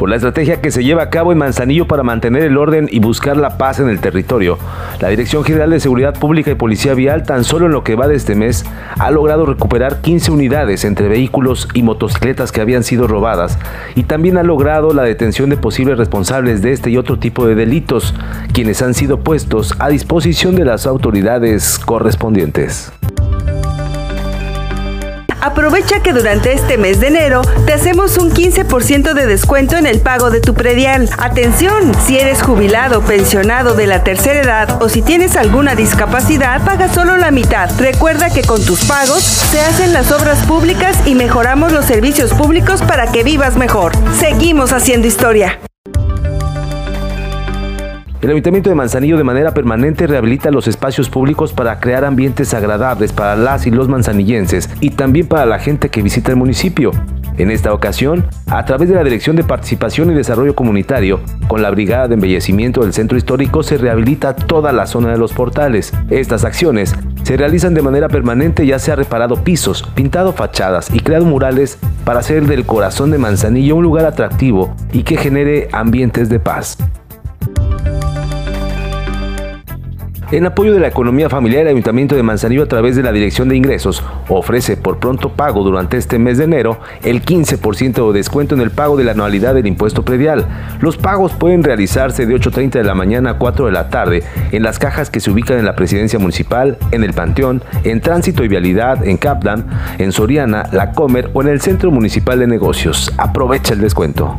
por la estrategia que se lleva a cabo en Manzanillo para mantener el orden y buscar la paz en el territorio. La Dirección General de Seguridad Pública y Policía Vial, tan solo en lo que va de este mes, ha logrado recuperar 15 unidades entre vehículos y motocicletas que habían sido robadas y también ha logrado la detención de posibles responsables de este y otro tipo de delitos, quienes han sido puestos a disposición de las autoridades correspondientes. Aprovecha que durante este mes de enero te hacemos un 15% de descuento en el pago de tu predial. Atención, si eres jubilado, pensionado de la tercera edad o si tienes alguna discapacidad, paga solo la mitad. Recuerda que con tus pagos se hacen las obras públicas y mejoramos los servicios públicos para que vivas mejor. Seguimos haciendo historia. El Ayuntamiento de Manzanillo de manera permanente rehabilita los espacios públicos para crear ambientes agradables para las y los manzanillenses y también para la gente que visita el municipio. En esta ocasión, a través de la Dirección de Participación y Desarrollo Comunitario, con la Brigada de Embellecimiento del Centro Histórico se rehabilita toda la zona de los portales. Estas acciones se realizan de manera permanente ya se ha reparado pisos, pintado fachadas y creado murales para hacer del corazón de Manzanillo un lugar atractivo y que genere ambientes de paz. En apoyo de la economía familiar, el Ayuntamiento de Manzanillo a través de la Dirección de Ingresos ofrece por pronto pago durante este mes de enero el 15% de descuento en el pago de la anualidad del impuesto predial. Los pagos pueden realizarse de 8.30 de la mañana a 4 de la tarde en las cajas que se ubican en la Presidencia Municipal, en el Panteón, en Tránsito y Vialidad, en Caplan, en Soriana, La Comer o en el Centro Municipal de Negocios. Aprovecha el descuento.